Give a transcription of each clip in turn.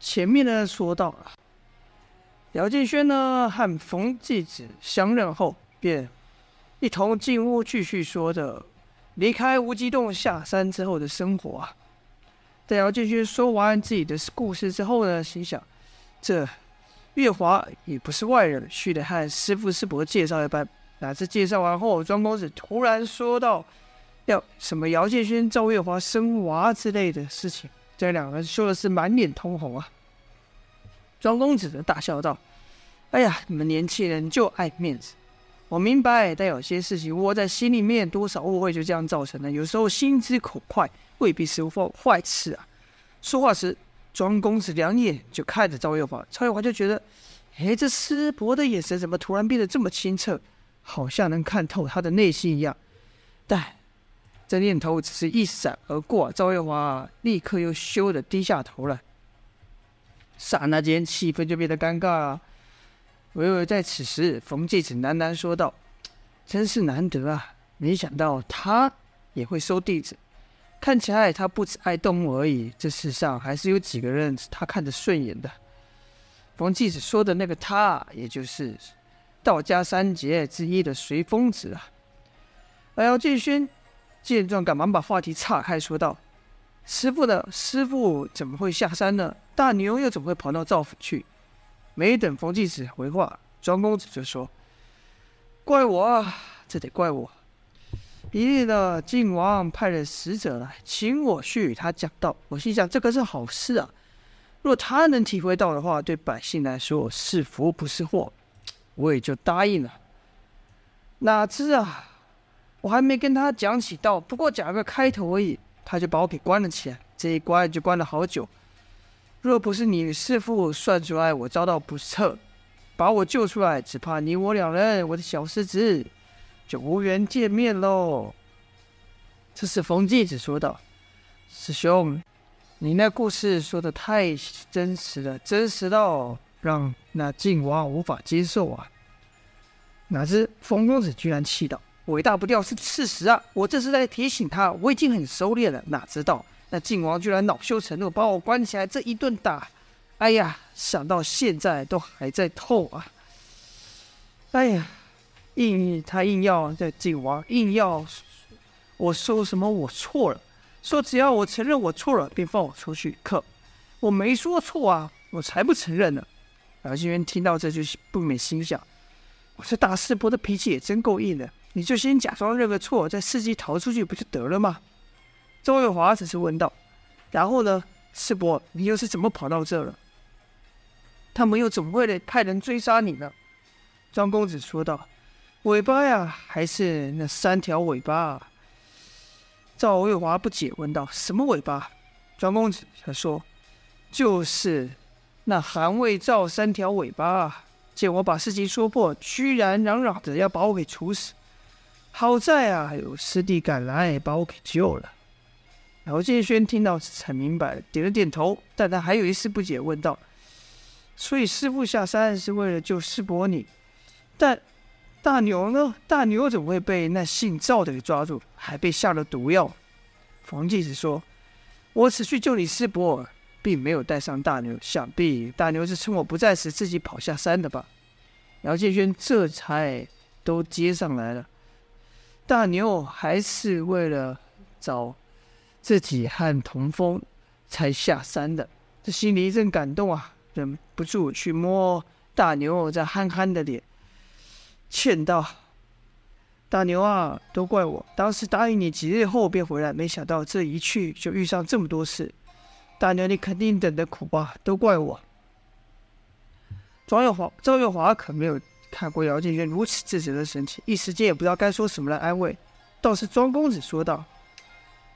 前面呢说到了，姚建轩呢和冯继子相认后，便一同进屋继续说着离开无极洞下山之后的生活啊。在姚建轩说完自己的故事之后呢，心想这。月华也不是外人，须得和师父师伯介绍一番。哪知介绍完后，庄公子突然说到：“要什么姚建轩、赵月华生娃之类的事情。”这两个人说的是满脸通红啊。庄公子则大笑道：“哎呀，你们年轻人就爱面子。我明白，但有些事情窝在心里面，多少误会就这样造成的。有时候心直口快，未必是坏坏事啊。”说话时。庄公子两眼就看着赵月华，赵月华就觉得，哎，这师伯的眼神怎么突然变得这么清澈，好像能看透他的内心一样。但这念头只是一闪而过，赵月华立刻又羞得低下头了。刹那间，气氛就变得尴尬了。唯唯在此时，冯继子喃喃说道：“真是难得啊，没想到他也会收弟子。”看起来他不只爱动物而已，这世上还是有几个人他看得顺眼的。冯继子说的那个他，也就是道家三杰之一的随风子啊。而姚建勋见状，赶忙把话题岔开，说道：“师父呢？师父怎么会下山呢？大牛又怎么会跑到赵府去？”没等冯继子回话，庄公子就说：“怪我啊，这得怪我。”一日呢，晋王派了使者来请我去与他讲道。我心想，这可是好事啊！若他能体会到的话，对百姓来说是福不是祸，我也就答应了。哪知啊，我还没跟他讲起道，不过讲个开头而已，他就把我给关了起来。这一关就关了好久。若不是你师父算出来我遭到不测，把我救出来，只怕你我两人，我的小师侄。就无缘见面喽。这是冯继子说道：“师兄，你那故事说的太真实了，真实到让那晋王无法接受啊！”哪知冯公子居然气道：“伟大不掉是事实啊！我这是在提醒他，我已经很收敛了。哪知道那晋王居然恼羞成怒，把我关起来，这一顿打，哎呀，想到现在都还在痛啊！哎呀！”硬他硬要在晋王硬要我说什么我错了，说只要我承认我错了，便放我出去。可我没说错啊，我才不承认呢。姚建轩听到这句不免心想：我这大师伯的脾气也真够硬的。你就先假装认个错，再伺机逃出去不就得了吗？周月华只是问道：“然后呢，世伯，你又是怎么跑到这了？他们又怎么会来派人追杀你呢？”庄公子说道。尾巴呀，还是那三条尾巴？赵月华不解问道：“什么尾巴？”庄公子他说：“就是那韩魏赵三条尾巴。见我把事情说破，居然嚷嚷着要把我给处死。好在啊，有师弟赶来把我给救了。”姚建轩听到才明白，点了点头，但他还有一丝不解，问道：“所以师傅下山是为了救师伯你？但……”大牛呢？大牛怎么会被那姓赵的给抓住，还被下了毒药？冯继子说：“我此去救你师伯，并没有带上大牛，想必大牛是趁我不在时自己跑下山的吧？”姚建轩这才都接上来了。大牛还是为了找自己和童风才下山的，这心里一阵感动啊，忍不住去摸大牛这憨憨的脸。劝道：“大牛啊，都怪我，当时答应你几日后便回来，没想到这一去就遇上这么多事。大牛，你肯定等得苦吧？都怪我。”庄月华、赵月华可没有看过姚建轩如此自责的神情，一时间也不知道该说什么来安慰。倒是庄公子说道：“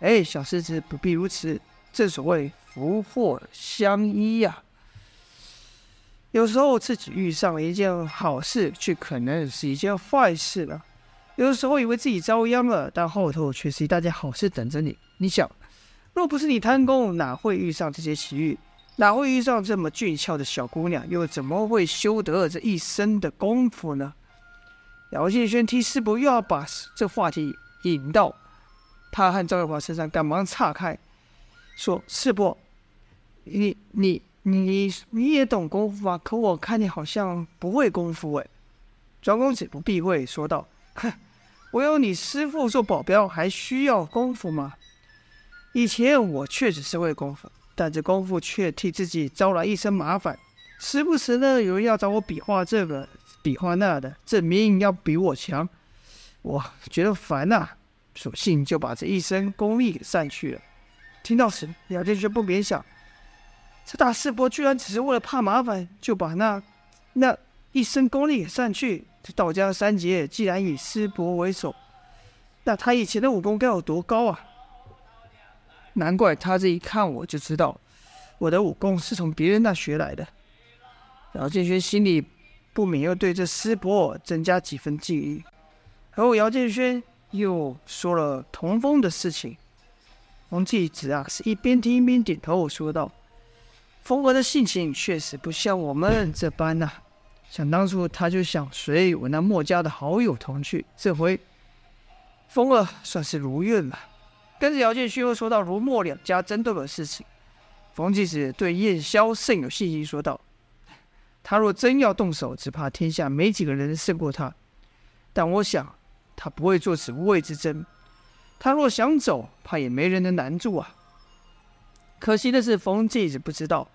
哎，小师侄不必如此，正所谓福祸相依呀。”有时候自己遇上了一件好事，却可能是一件坏事了。有的时候以为自己遭殃了，但后头却是一大件好事等着你。你想，若不是你贪功，哪会遇上这些奇遇？哪会遇上这么俊俏的小姑娘？又怎么会修得这一身的功夫呢？姚建轩替师伯又要把这话题引到他和赵月华身上，赶忙岔开，说：“师伯，你你。”你你也懂功夫啊？可我看你好像不会功夫哎。”庄公子不避讳说道：“哼，我有你师父做保镖，还需要功夫吗？以前我确实是会功夫，但这功夫却替自己招来一身麻烦。时不时呢，有人要找我比划这个，比划那的，证明要比我强，我觉得烦呐、索性就把这一身功力给散去了。”听到时，姚建轩不免想。这大师伯居然只是为了怕麻烦，就把那那一身功力给散去。这道家三杰既然以师伯为首，那他以前的武功该有多高啊？难怪他这一看我就知道，我的武功是从别人那学来的。姚建轩心里不免又对这师伯增加几分敬意。而后姚建轩又说了童风的事情。冯继子啊，是一边听一边点头说道。风儿的性情确实不像我们这般呐、想当初，他就想随我那墨家的好友同去，这回风儿算是如愿了。跟着姚建勋又说到如墨两家争斗的事情，冯继子对燕霄甚有信心，说道：“他若真要动手，只怕天下没几个人能胜过他。但我想，他不会做此无谓之争。他若想走，怕也没人能拦住啊。”可惜的是，冯继子不知道，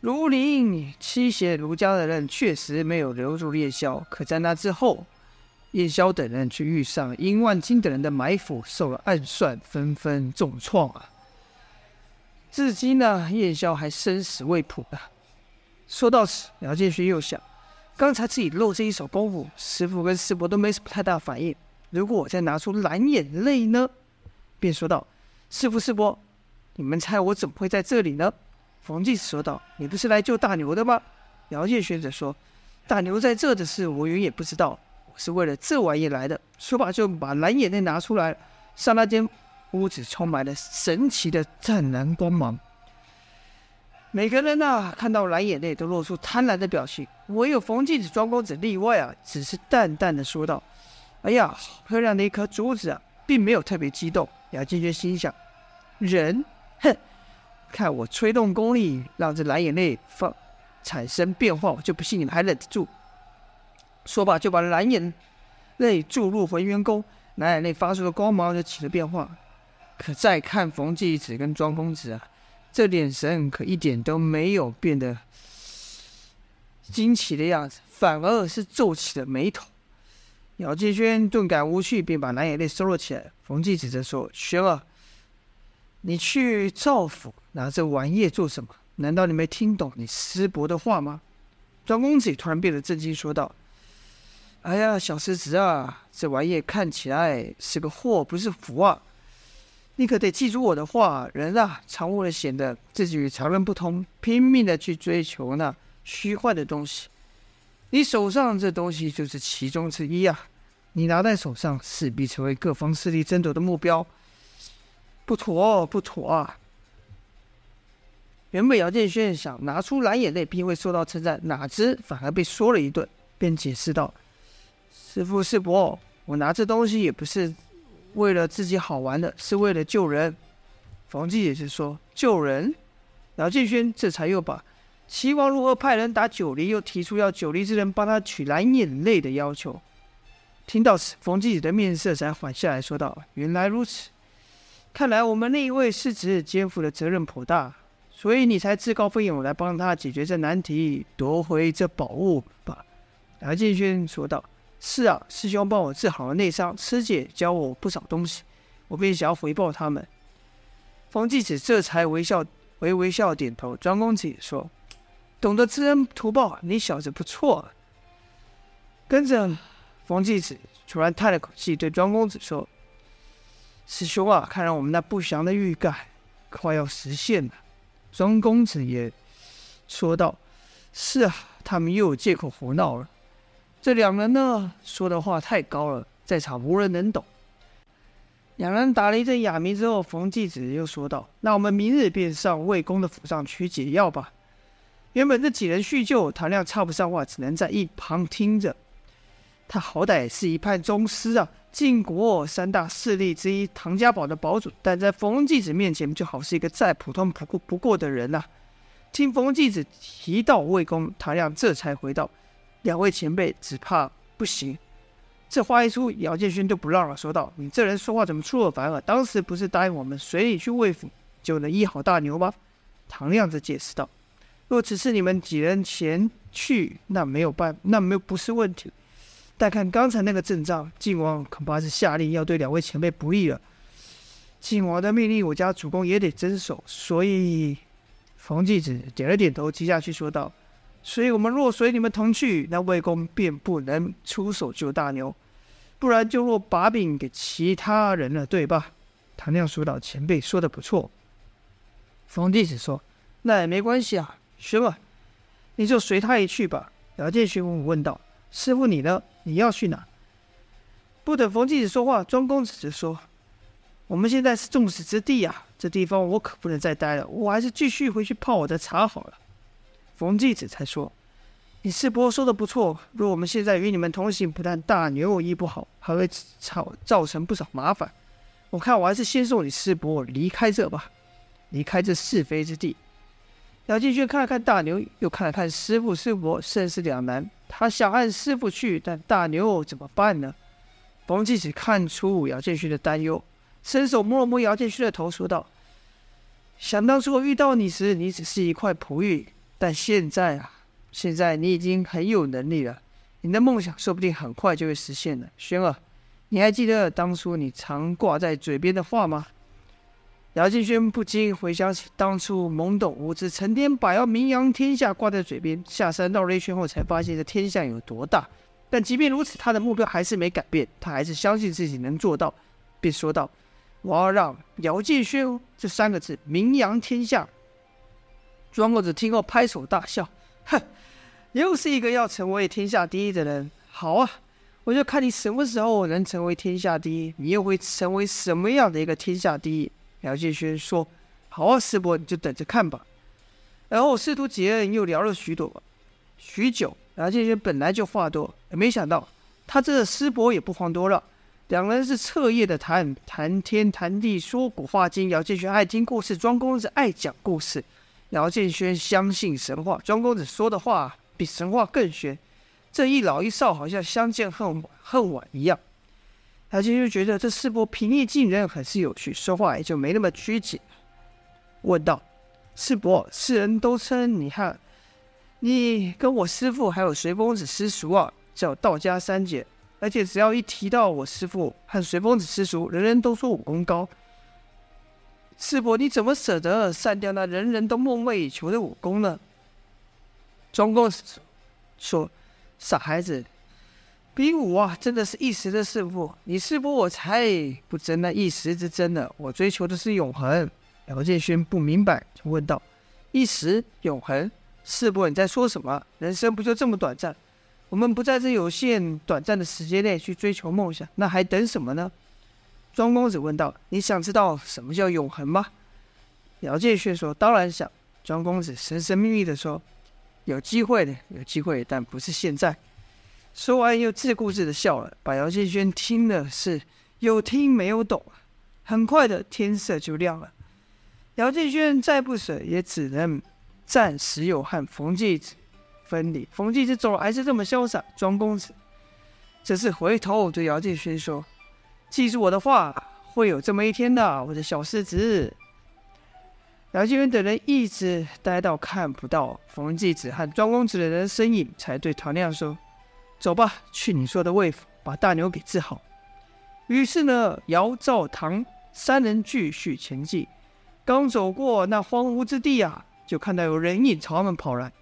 卢林妻贤卢家的人确实没有留住叶萧，可在那之后，叶萧等人却遇上殷万金等人的埋伏，受了暗算，纷纷重创啊！至今呢，叶萧还生死未卜啊！说到此，姚建勋又想，刚才自己露这一手功夫，师傅跟师伯都没什么太大反应，如果我再拿出蓝眼泪呢？便说道：“师傅师伯。”你们猜我怎么会在这里呢？冯继说道：“你不是来救大牛的吗？”姚建轩则说：“大牛在这的事，我原也不知道。是为了这玩意来的。”说罢就把蓝眼泪拿出来，刹那间屋子充满了神奇的湛蓝光芒。每个人呐，看到蓝眼泪都露出贪婪的表情，唯有冯继子庄公子例外啊，只是淡淡的说道：“哎呀，好漂亮的一颗珠子啊！”并没有特别激动。雅静轩心想：人。哼，看我吹动功力，让这蓝眼泪放产生变化，我就不信你们还忍得住。说罢，就把蓝眼泪注入浑元功，蓝眼泪发出的光芒就起了变化。可再看冯继子跟庄公子啊，这眼神可一点都没有变得惊奇的样子，反而是皱起了眉头。姚继轩顿感无趣，便把蓝眼泪收了起来。冯继子则说：“轩儿。”你去赵府拿这玩意做什么？难道你没听懂你师伯的话吗？庄公子突然变得震惊，说道：“哎呀，小师侄啊，这玩意看起来是个祸，不是福啊！你可得记住我的话，人啊，常为了显得自己与常人不同，拼命的去追求那虚幻的东西。你手上这东西就是其中之一啊！你拿在手上，势必成为各方势力争夺的目标。”不妥，不妥啊！原本姚建轩想拿出蓝眼泪，并会受到称赞，哪知反而被说了一顿，便解释道：“师父师伯，我拿这东西也不是为了自己好玩的，是为了救人。”冯继也是说：“救人。”姚建轩这才又把齐王如何派人打九黎，又提出要九黎之人帮他取蓝眼泪的要求。听到此，冯继的面色才缓下来说道：“原来如此。”看来我们那一位师侄肩负的责任颇大，所以你才自告奋勇来帮他解决这难题，夺回这宝物吧？姚建轩说道：“是啊，师兄帮我治好了内伤，师姐教我不少东西，我便想要回报他们。”冯继子这才微笑，微微笑点头。庄公子也说：“懂得知恩图报，你小子不错。”跟着，冯继子突然叹了口气，对庄公子说。师兄啊，看来我们那不祥的预感快要实现了。庄公子也说道：“是啊，他们又有借口胡闹了。这两人呢，说的话太高了，在场无人能懂。”两人打了一阵哑谜之后，冯继子又说道：“那我们明日便上魏公的府上取解药吧。”原本这几人叙旧，唐亮插不上话，只能在一旁听着。他好歹是一派宗师啊。晋国三大势力之一，唐家堡的堡主，但在冯继子面前就好是一个再普通不过不过的人呐、啊。听冯继子提到魏公，唐亮这才回道：“两位前辈只怕不行。”这话一出，姚建勋就不让了，说道：“你这人说话怎么出尔反尔？当时不是答应我们随你去魏府，就能医好大牛吗？”唐亮子解释道：“若只是你们几人前去，那没有办，那没有不是问题。但看刚才那个阵仗，晋王恐怕是下令要对两位前辈不利了。晋王的命令，我家主公也得遵守。所以，冯继子点了点头，接下去说道：‘所以我们若随你们同去，那魏公便不能出手救大牛。’”不然就落把柄给其他人了，对吧？唐亮说道：“前辈说的不错。”冯弟子说：“那也没关系啊，学嘛，你就随他一去吧。”姚建勋问道：“师傅你呢？你要去哪？”不等冯弟子说话，庄公子就说：“我们现在是众矢之的啊，这地方我可不能再待了，我还是继续回去泡我的茶好了。”冯继子才说。你师伯说的不错，若我们现在与你们同行，不但大牛医不好，还会造造成不少麻烦。我看我还是先送你师伯离开这吧，离开这是非之地。姚建勋看了看大牛，又看了看师傅师伯，甚是两难。他想按师傅去，但大牛怎么办呢？冯继子看出姚建勋的担忧，伸手摸了摸姚建勋的头，说道：“想当初我遇到你时，你只是一块璞玉，但现在啊。”现在你已经很有能力了，你的梦想说不定很快就会实现了。轩儿，你还记得当初你常挂在嘴边的话吗？姚建轩不禁回想起当初懵懂无知，成天把要名扬天下挂在嘴边，下山绕了一圈后才发现这天下有多大。但即便如此，他的目标还是没改变，他还是相信自己能做到，便说道：“我要让姚建轩这三个字名扬天下。”庄公子听后拍手大笑，哼。又是一个要成为天下第一的人，好啊！我就看你什么时候能成为天下第一，你又会成为什么样的一个天下第一？姚建轩说：“好啊，师伯，你就等着看吧。”然后师徒几人又聊了许多，许久。姚建轩本来就话多，没想到他这师伯也不遑多让，两人是彻夜的谈，谈天谈地，说古话今。姚建轩爱听故事，庄公子爱讲故事。姚建轩相信神话，庄公子说的话。比神话更玄，这一老一少好像相见恨晚恨晚一样。他就就觉得这世伯平易近人，很是有趣，说话也就没那么拘谨。问道：“师伯，世人都称你和你跟我师父还有随公子师叔啊，叫道家三杰。而且只要一提到我师父和随公子师叔，人人都说武功高。世伯，你怎么舍得删掉那人人都梦寐以求的武功呢？”庄公说：“傻孩子，比武啊，真的是一时的胜负。你师伯我才不争那一时之争呢。我追求的是永恒。”姚建勋不明白，就问道：“一时永恒，世伯你在说什么？人生不就这么短暂？我们不在这有限短暂的时间内去追求梦想，那还等什么呢？”庄公子问道：“你想知道什么叫永恒吗？”姚建轩说：“当然想。”庄公子神神秘秘地说。有机会的，有机会，但不是现在。说完又自顾自的笑了，把姚建轩听的是有听没有懂。很快的天色就亮了，姚建轩再不舍，也只能暂时有和冯继子分离。冯继子走了还是这么潇洒。庄公子这次回头对姚建轩说：“记住我的话，会有这么一天的，我的小狮子。”姚建元等人一直待到看不到冯继子和庄公子的人身影，才对唐亮说：“走吧，去你说的魏府，把大牛给治好。”于是呢，姚、赵、唐三人继续前进。刚走过那荒芜之地啊，就看到有人影朝他们跑来。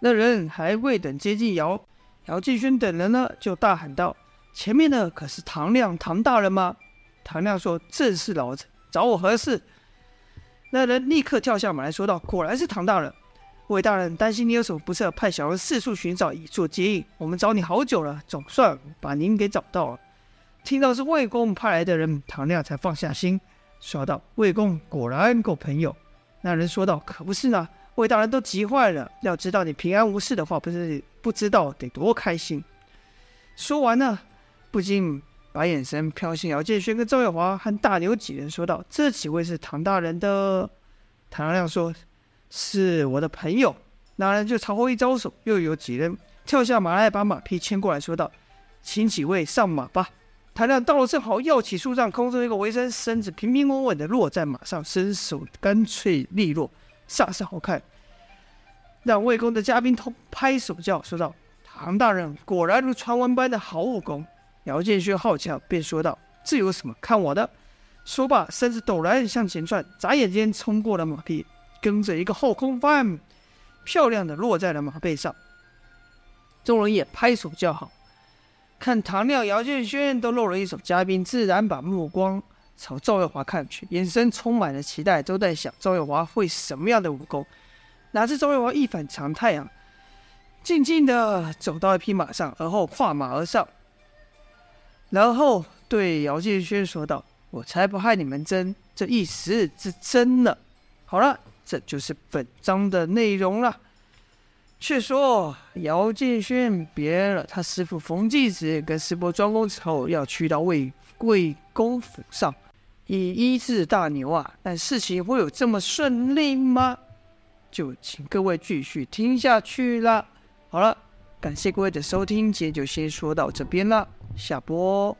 那人还未等接近姚姚继轩等人呢，就大喊道：“前面的可是唐亮唐大人吗？”唐亮说：“正是老子，找我何事？”那人立刻跳下马来说道：“果然是唐大人，魏大人担心你有什么不测，派小人四处寻找以作接应。我们找你好久了，总算把您给找到了。”听到是魏公派来的人，唐亮才放下心，说道：“魏公果然够朋友。”那人说道：“可不是呢，魏大人都急坏了。要知道你平安无事的话，不是不知道得多开心。”说完呢，不禁。把眼神飘向姚建轩跟赵月华和大牛几人，说道：“这几位是唐大人的唐亮说：“是我的朋友。”那人就朝后一招手，又有几人跳下马来，把马匹牵过来，说道：“请几位上马吧。”唐亮到了正好，跃起树上，空中一个回身，身子平平稳稳的落在马上，身手干脆利落，煞是好看。让魏公的嘉宾同拍手叫说道：“唐大人果然如传闻般的好武功。”姚建勋好奇，便说道：“这有什么？看我的！”说罢，身子陡然向前窜，眨眼间冲过了马匹，跟着一个后空翻，漂亮的落在了马背上。众人也拍手叫好。看唐亮、姚建轩都露了一手，嘉宾自然把目光朝赵月华看去，眼神充满了期待，都在想赵月华会什么样的武功。哪知赵月华一反常态啊，静静的走到一匹马上，而后跨马而上，然后对姚建轩说道：“我才不害你们争这一时之争呢。”好了，这就是本章的内容了。却说姚建勋别了他师傅冯继子，跟师伯庄公之后，要去到魏魏公府上，以医治大牛啊。但事情会有这么顺利吗？就请各位继续听下去了。好了，感谢各位的收听，今天就先说到这边了，下播。